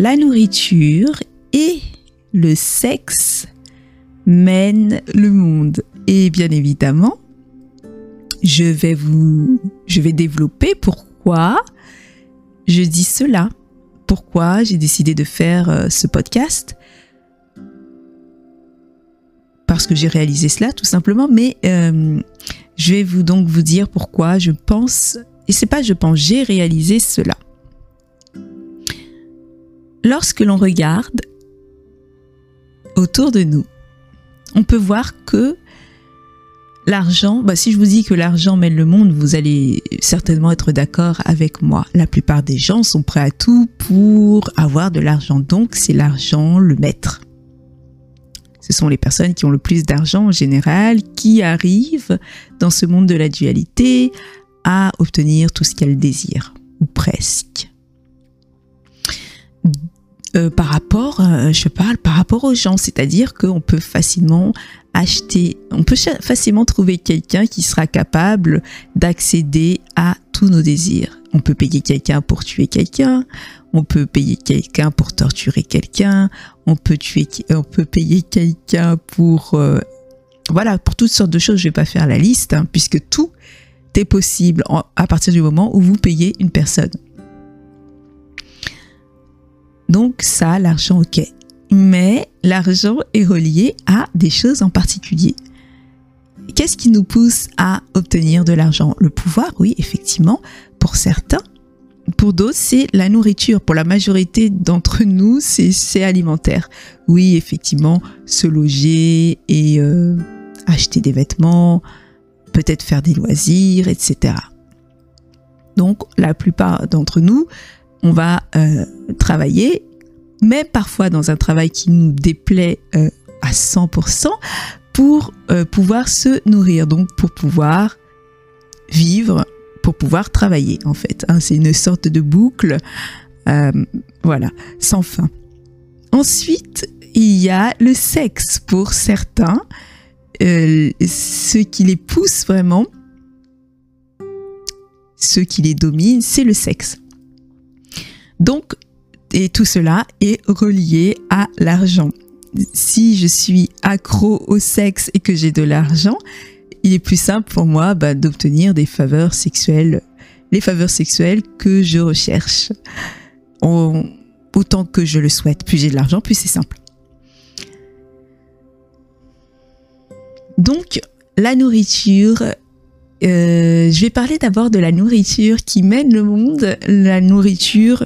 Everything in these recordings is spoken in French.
la nourriture et le sexe mènent le monde. Et bien évidemment, je vais vous, développer pourquoi je dis cela, pourquoi j'ai décidé de faire euh, ce podcast. Parce que j'ai réalisé cela tout simplement, mais euh, je vais vous donc vous dire pourquoi je pense, et c'est pas je pense, j'ai réalisé cela. Lorsque l'on regarde autour de nous, on peut voir que l'argent, bah si je vous dis que l'argent mène le monde, vous allez certainement être d'accord avec moi. La plupart des gens sont prêts à tout pour avoir de l'argent. Donc c'est l'argent le maître. Ce sont les personnes qui ont le plus d'argent en général qui arrivent dans ce monde de la dualité à obtenir tout ce qu'elles désirent, ou presque. Euh, par rapport, euh, je parle par rapport aux gens, c'est-à-dire qu'on peut facilement acheter, on peut facilement trouver quelqu'un qui sera capable d'accéder à tous nos désirs. On peut payer quelqu'un pour tuer quelqu'un, on peut payer quelqu'un pour torturer quelqu'un, on peut tuer, on peut payer quelqu'un pour, euh, voilà, pour toutes sortes de choses. Je vais pas faire la liste, hein, puisque tout est possible à partir du moment où vous payez une personne. Donc ça, l'argent, ok. Mais l'argent est relié à des choses en particulier. Qu'est-ce qui nous pousse à obtenir de l'argent? Le pouvoir, oui, effectivement, pour certains. Pour d'autres, c'est la nourriture. Pour la majorité d'entre nous, c'est alimentaire. Oui, effectivement, se loger et euh, acheter des vêtements, peut-être faire des loisirs, etc. Donc, la plupart d'entre nous, on va euh, travailler, mais parfois dans un travail qui nous déplaît euh, à 100% pour euh, pouvoir se nourrir, donc pour pouvoir vivre, pour pouvoir travailler en fait. Hein. C'est une sorte de boucle, voilà, sans fin. Ensuite, il y a le sexe pour certains, ce qui les pousse vraiment, ce qui les domine, c'est le sexe. Donc, et tout cela est relié à l'argent. Si je suis accro au sexe et que j'ai de l'argent, il est plus simple pour moi bah, d'obtenir des faveurs sexuelles, les faveurs sexuelles que je recherche. autant que je le souhaite, plus j'ai de l'argent, plus c'est simple. Donc, la nourriture, euh, je vais parler d'abord de la nourriture qui mène le monde, la nourriture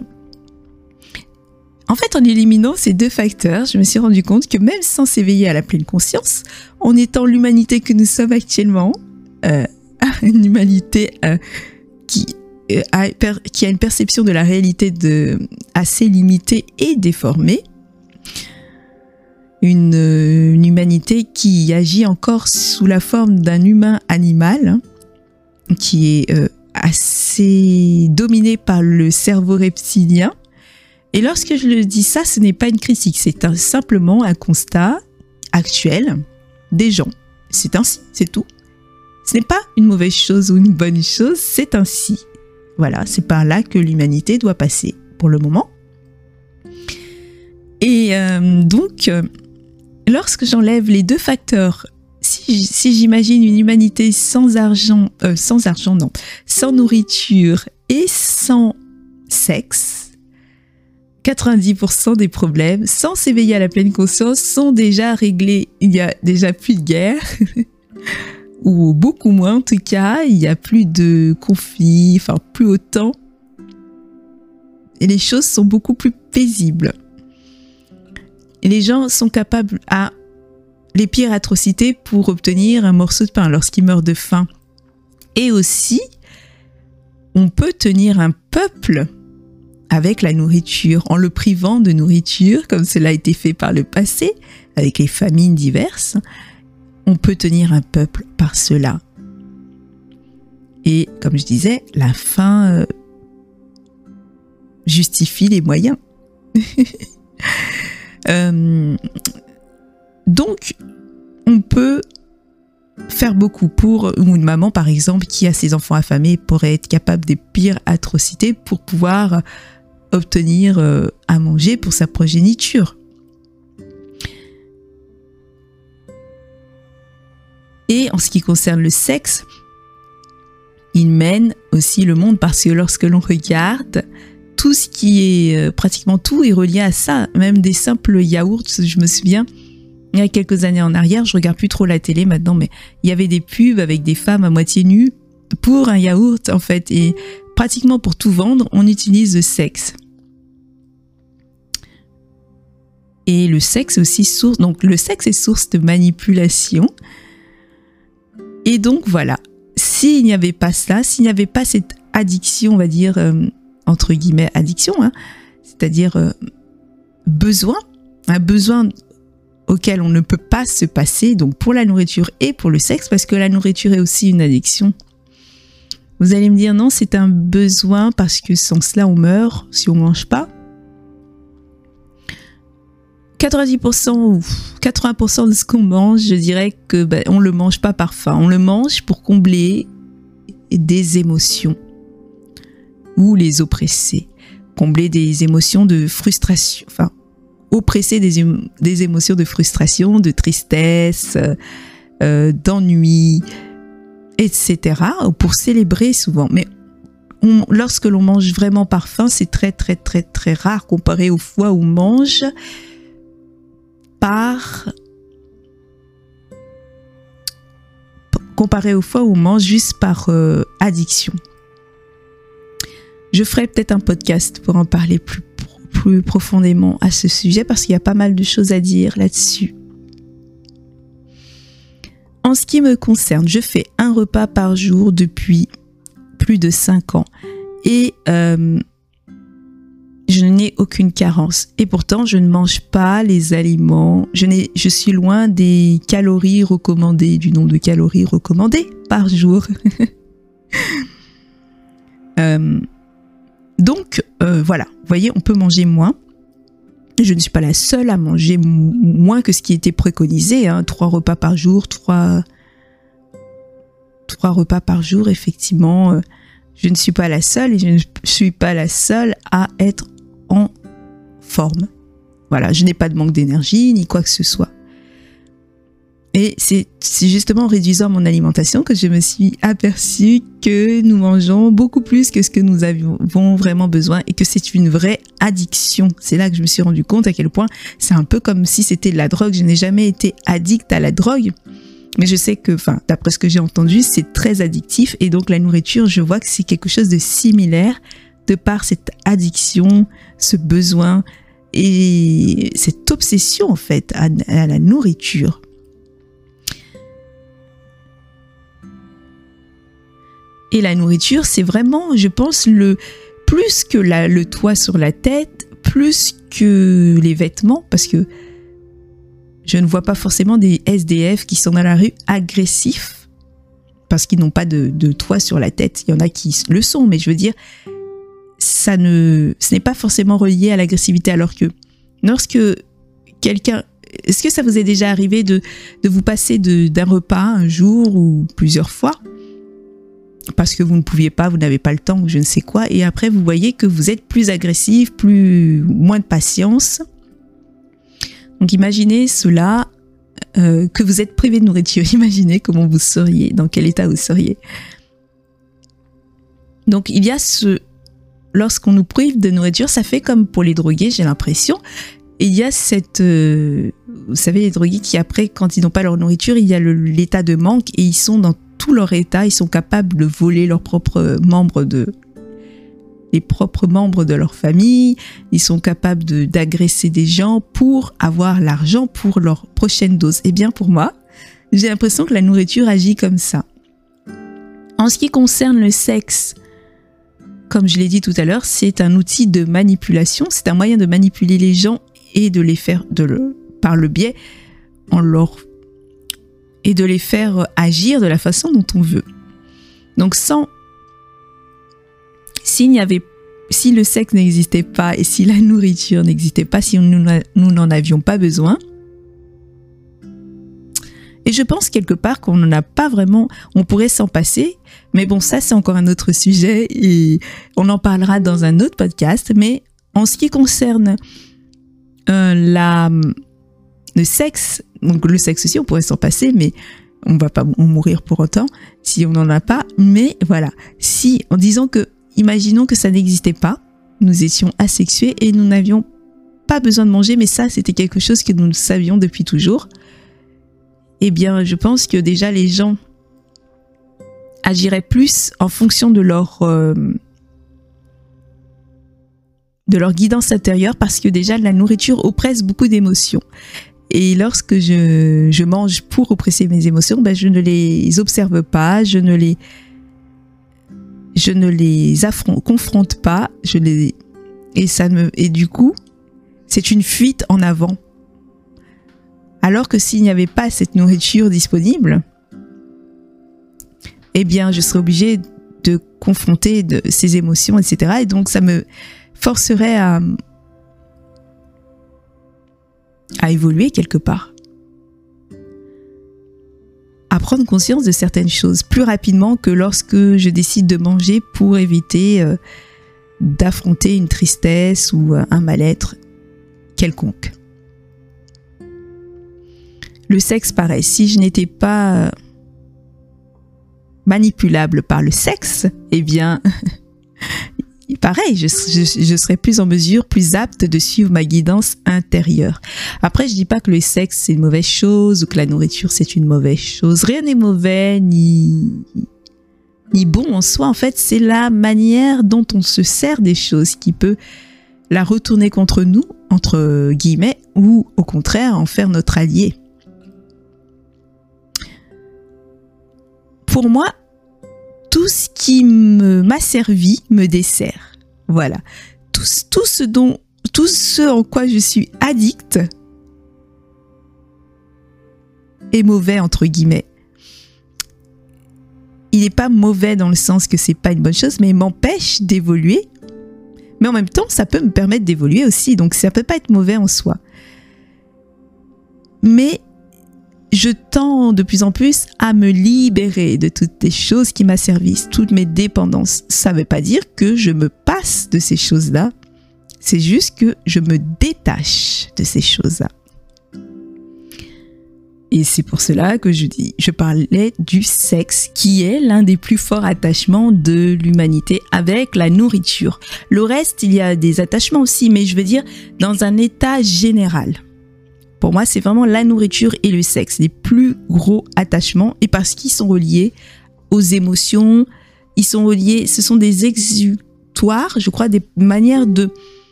en fait, en éliminant ces deux facteurs, je me suis rendu compte que même sans s'éveiller à la pleine conscience, en étant l'humanité que nous sommes actuellement, euh, une humanité euh, qui, euh, a, qui a une perception de la réalité de, assez limitée et déformée, une, une, humanité qui agit encore sous la forme d'un humain animal, hein, qui est assez dominé par le cerveau reptilien, et lorsque je le dis ça, ce n'est pas une critique, c'est simplement un constat actuel des gens. C'est ainsi, c'est tout. Ce n'est pas une mauvaise chose ou une bonne chose, c'est ainsi. Voilà, c'est par là que l'humanité doit passer pour le moment. Et euh, donc, euh, lorsque j'enlève les deux facteurs, si, j'imagine une humanité sans argent, euh, sans argent non, sans nourriture et sans sexe, 90% des problèmes, sans s'éveiller à la pleine conscience, sont déjà réglés. Il y a déjà plus de guerre, ou beaucoup moins en tout cas, il y a plus de conflits, enfin plus autant. Et les choses sont beaucoup plus paisibles. Les gens sont capables à les pires atrocités pour obtenir un morceau de pain lorsqu'ils meurent de faim. Et aussi, on peut tenir un peuple avec la nourriture, en le privant de nourriture, comme cela a été fait par le passé, avec les famines diverses, on peut tenir un peuple par cela. Et comme je disais, la fin euh, justifie les moyens. Euh, donc, on peut faire beaucoup pour, ou une maman par exemple qui a ses enfants affamés pourrait être capable des pires atrocités pour pouvoir obtenir euh, à manger pour sa progéniture. Et en ce qui concerne le sexe, il mène aussi le monde parce que lorsque l'on regarde, tout ce qui est euh, pratiquement tout est relié à ça, même des simples yaourts. Je me souviens, il y a quelques années en arrière, je regarde plus trop la télé maintenant, mais il y avait des pubs avec des femmes à moitié nues pour un yaourt en fait, et pratiquement pour tout vendre, on utilise le sexe. Et le sexe aussi source, donc le sexe est source de manipulation. Et donc voilà, s'il n'y avait pas ça, s'il n'y avait pas cette addiction, on va dire, euh, entre guillemets, addiction, hein, c'est-à-dire euh, besoin, un besoin auquel on ne peut pas se passer, donc pour la nourriture et pour le sexe, parce que la nourriture est aussi une addiction. Vous allez me dire non, c'est un besoin parce que sans cela on meurt si on mange pas. 90% ou 80% de ce qu'on mange, je dirais que ben, on le mange pas par faim, on le mange pour combler des émotions ou les oppresser, combler des émotions de frustration, enfin oppresser des, des émotions de frustration, de tristesse, euh, d'ennui, etc. pour célébrer souvent. Mais lorsque l'on mange vraiment par faim, c'est très très très très rare comparé aux fois où on mange par comparé aux fois où on mange juste par euh, addiction. Je ferai peut-être un podcast pour en parler plus, plus profondément à ce sujet parce qu'il y a pas mal de choses à dire là-dessus. En ce qui me concerne, je fais un repas par jour depuis plus de 5 ans et euh, je n'ai aucune carence. Et pourtant, je ne mange pas les aliments. Je, je suis loin des calories recommandées, du nombre de calories recommandées par jour. euh, donc euh, voilà, vous voyez, on peut manger moins. Je ne suis pas la seule à manger moins que ce qui était préconisé. Hein. Trois repas par jour, trois, trois repas par jour, effectivement. Euh, je ne suis pas la seule et je ne suis pas la seule à être en forme. Voilà, je n'ai pas de manque d'énergie ni quoi que ce soit. Et c'est justement en réduisant mon alimentation que je me suis aperçue que nous mangeons beaucoup plus que ce que nous avons vraiment besoin et que c'est une vraie addiction. C'est là que je me suis rendu compte à quel point c'est un peu comme si c'était de la drogue. Je n'ai jamais été addict à la drogue. Mais je sais que, enfin, d'après ce que j'ai entendu, c'est très addictif. Et donc, la nourriture, je vois que c'est quelque chose de similaire de par cette addiction, ce besoin et cette obsession, en fait, à la nourriture. Et la nourriture, c'est vraiment, je pense, le plus que le toit sur la tête, plus que les vêtements, parce que je ne vois pas forcément des SDF qui sont dans la rue agressifs parce qu'ils n'ont pas de, toit sur la tête. Il y en a qui le sont, mais je veux dire, ça ne, ce n'est pas forcément relié à l'agressivité. Alors que lorsque quelqu'un, est-ce que ça vous est déjà arrivé de, de vous passer d'un repas un jour ou plusieurs fois parce que vous ne pouviez pas, vous n'avez pas le temps ou je ne sais quoi. Et après, vous voyez que vous êtes plus agressif, plus moins de patience. Donc imaginez cela, euh, que vous êtes privé de nourriture. Imaginez comment vous seriez, dans quel état vous seriez. Donc il y a ce... Lorsqu'on nous prive de nourriture, ça fait comme pour les drogués, j'ai l'impression. il y a cette... Euh, vous savez, les drogués qui après, quand ils n'ont pas leur nourriture, il y a l'état de manque et ils sont dans tout leur état, ils sont capables de voler leurs propres membres de les propres membres de leur famille, ils sont capables d'agresser des gens pour avoir l'argent pour leur prochaine dose. Et eh bien pour moi, j'ai l'impression que la nourriture agit comme ça. En ce qui concerne le sexe, comme je l'ai dit tout à l'heure, c'est un outil de manipulation, c'est un moyen de manipuler les gens et de les faire par le biais en leur et de les faire agir de la façon dont on veut. Donc sans si le sexe n'existait pas et si la nourriture n'existait pas, si nous n'en avions pas besoin, et je pense quelque part qu'on n'en a pas vraiment, on pourrait s'en passer, mais bon, ça c'est encore un autre sujet et on en parlera dans un autre podcast, mais En ce qui concerne euh, la, le sexe, donc le sexe aussi, on pourrait s'en passer, mais on va pas mourir pour autant si on n'en a pas. Mais voilà, si en disant que, imaginons que ça n'existait pas, nous étions asexués et nous n'avions pas besoin de manger, mais ça, c'était quelque chose que nous savions depuis toujours. Eh bien, je pense que déjà les gens agiraient plus en fonction de leur euh, de leur guidance intérieure parce que déjà la nourriture oppresse beaucoup d'émotions. Et lorsque je, mange pour oppresser mes émotions, ben je ne les observe pas, je ne les, je ne les affronte, confronte pas, et ça me, et du coup, c'est une fuite en avant. Alors que s'il n'y avait pas cette nourriture disponible, eh bien, je serais obligée de confronter ces émotions, etc. Et donc, ça me forcerait à, à évoluer quelque part. À prendre conscience de certaines choses plus rapidement que lorsque je décide de manger pour éviter euh, d'affronter une tristesse ou euh, un mal-être quelconque. Le sexe, pareil, si je n'étais pas euh, manipulable par le sexe, eh bien, pareil, je, serais plus en mesure, plus apte de suivre ma guidance intérieure. Après, je dis pas que le sexe c'est une mauvaise chose ou que la nourriture c'est une mauvaise chose. Rien n'est mauvais ni ni bon en soi. En fait, c'est la manière dont on se sert des choses qui peut la retourner contre nous, entre guillemets, ou au contraire en faire notre allié. Pour moi, tout ce qui m'a servi me dessert. Voilà. Tout, tout, ce dont, tout ce en quoi je suis addict est mauvais, entre guillemets. Il n'est pas mauvais dans le sens que c'est pas une bonne chose, mais il m'empêche d'évoluer. Mais en même temps, ça peut me permettre d'évoluer aussi, donc ça peut pas être mauvais en soi. Mais je tends de plus en plus à me libérer de toutes les choses qui m'asservissent, toutes mes dépendances. Ça ne veut pas dire que je me passe de ces choses-là, c'est juste que je me détache de ces choses-là. Et c'est pour cela que je parlais du sexe, qui est l'un des plus forts attachements de l'humanité avec la nourriture. Le reste, il y a des attachements aussi, mais je veux dire dans un état général. Pour moi, c'est vraiment la nourriture et le sexe, les plus gros attachements, et parce qu'ils sont reliés aux émotions, ils sont reliés, ce sont des exutoires, je crois, des manières de,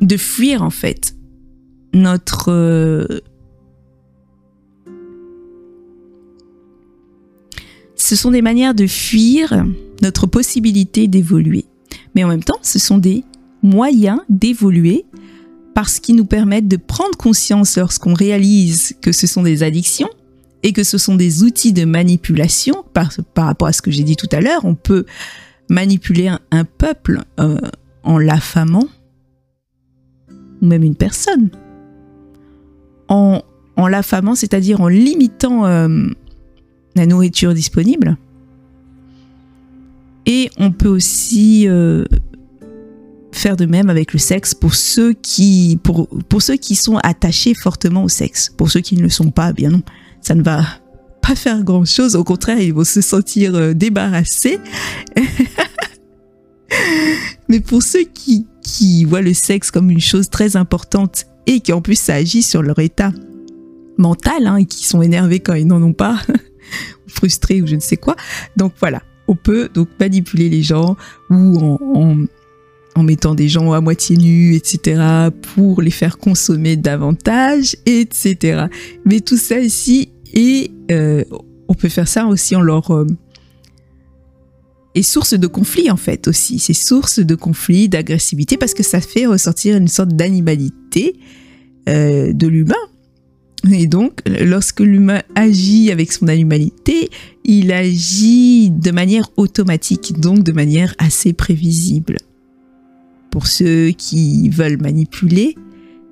de fuir en fait notre... Euh, ce sont des manières de fuir notre possibilité d'évoluer. Mais en même temps, ce sont des moyens d'évoluer parce qu'ils nous permettent de prendre conscience lorsqu'on réalise que ce sont des addictions et que ce sont des outils de manipulation par, rapport à ce que j'ai dit tout à l'heure. On peut manipuler un, peuple euh, en l'affamant ou même une personne. En, en l'affamant, c'est-à-dire en limitant euh, la nourriture disponible. Et on peut aussi euh, faire de même avec le sexe pour ceux qui, pour, pour ceux qui sont attachés fortement au sexe. Pour ceux qui ne le sont pas, bien non, ça ne va pas faire grand chose. Au contraire, ils vont se sentir euh, débarrassés. Mais pour ceux qui, qui voient le sexe comme une chose très importante et qui en plus ça agit sur leur état mental hein, et qui sont énervés quand ils n'en ont pas, frustrés ou je ne sais quoi. Donc voilà, on peut donc manipuler les gens ou en mettant des gens à moitié nus, etc., pour les faire consommer davantage, etc. Mais tout ça ici, et euh, on peut faire ça aussi en leur... Euh, et source de conflit en fait aussi, c'est source de conflit, d'agressivité, parce que ça fait ressortir une sorte d'animalité euh, de l'humain. Et donc, lorsque l'humain agit avec son animalité, il agit de manière automatique, donc de manière assez prévisible pour ceux qui veulent manipuler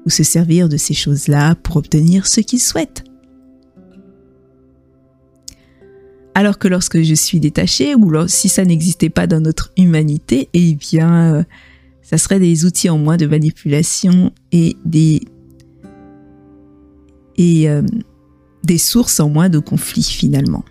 ou se servir de ces choses-là pour obtenir ce qu'ils souhaitent. Alors que lorsque je suis détachée, ou si ça n'existait pas dans notre humanité, eh bien, euh, Ça serait des outils en moins de manipulation et des euh, des sources en moins de conflits finalement.